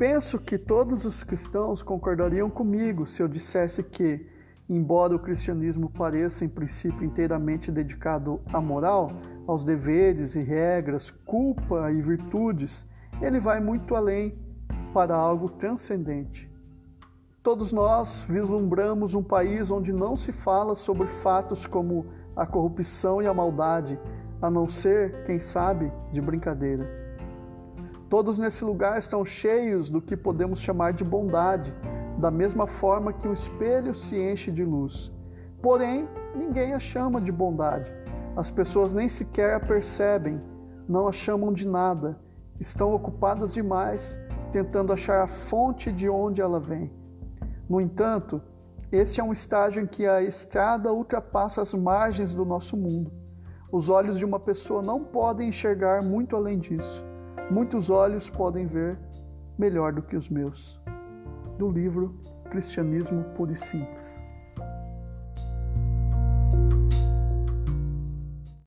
penso que todos os cristãos concordariam comigo se eu dissesse que, embora o cristianismo pareça em princípio inteiramente dedicado à moral, aos deveres e regras, culpa e virtudes, ele vai muito além para algo transcendente. Todos nós vislumbramos um país onde não se fala sobre fatos como a corrupção e a maldade, a não ser, quem sabe, de brincadeira. Todos nesse lugar estão cheios do que podemos chamar de bondade, da mesma forma que um espelho se enche de luz. Porém, ninguém a chama de bondade. As pessoas nem sequer a percebem, não a chamam de nada, estão ocupadas demais tentando achar a fonte de onde ela vem. No entanto, este é um estágio em que a estrada ultrapassa as margens do nosso mundo. Os olhos de uma pessoa não podem enxergar muito além disso. Muitos olhos podem ver melhor do que os meus. Do livro Cristianismo Puro e Simples.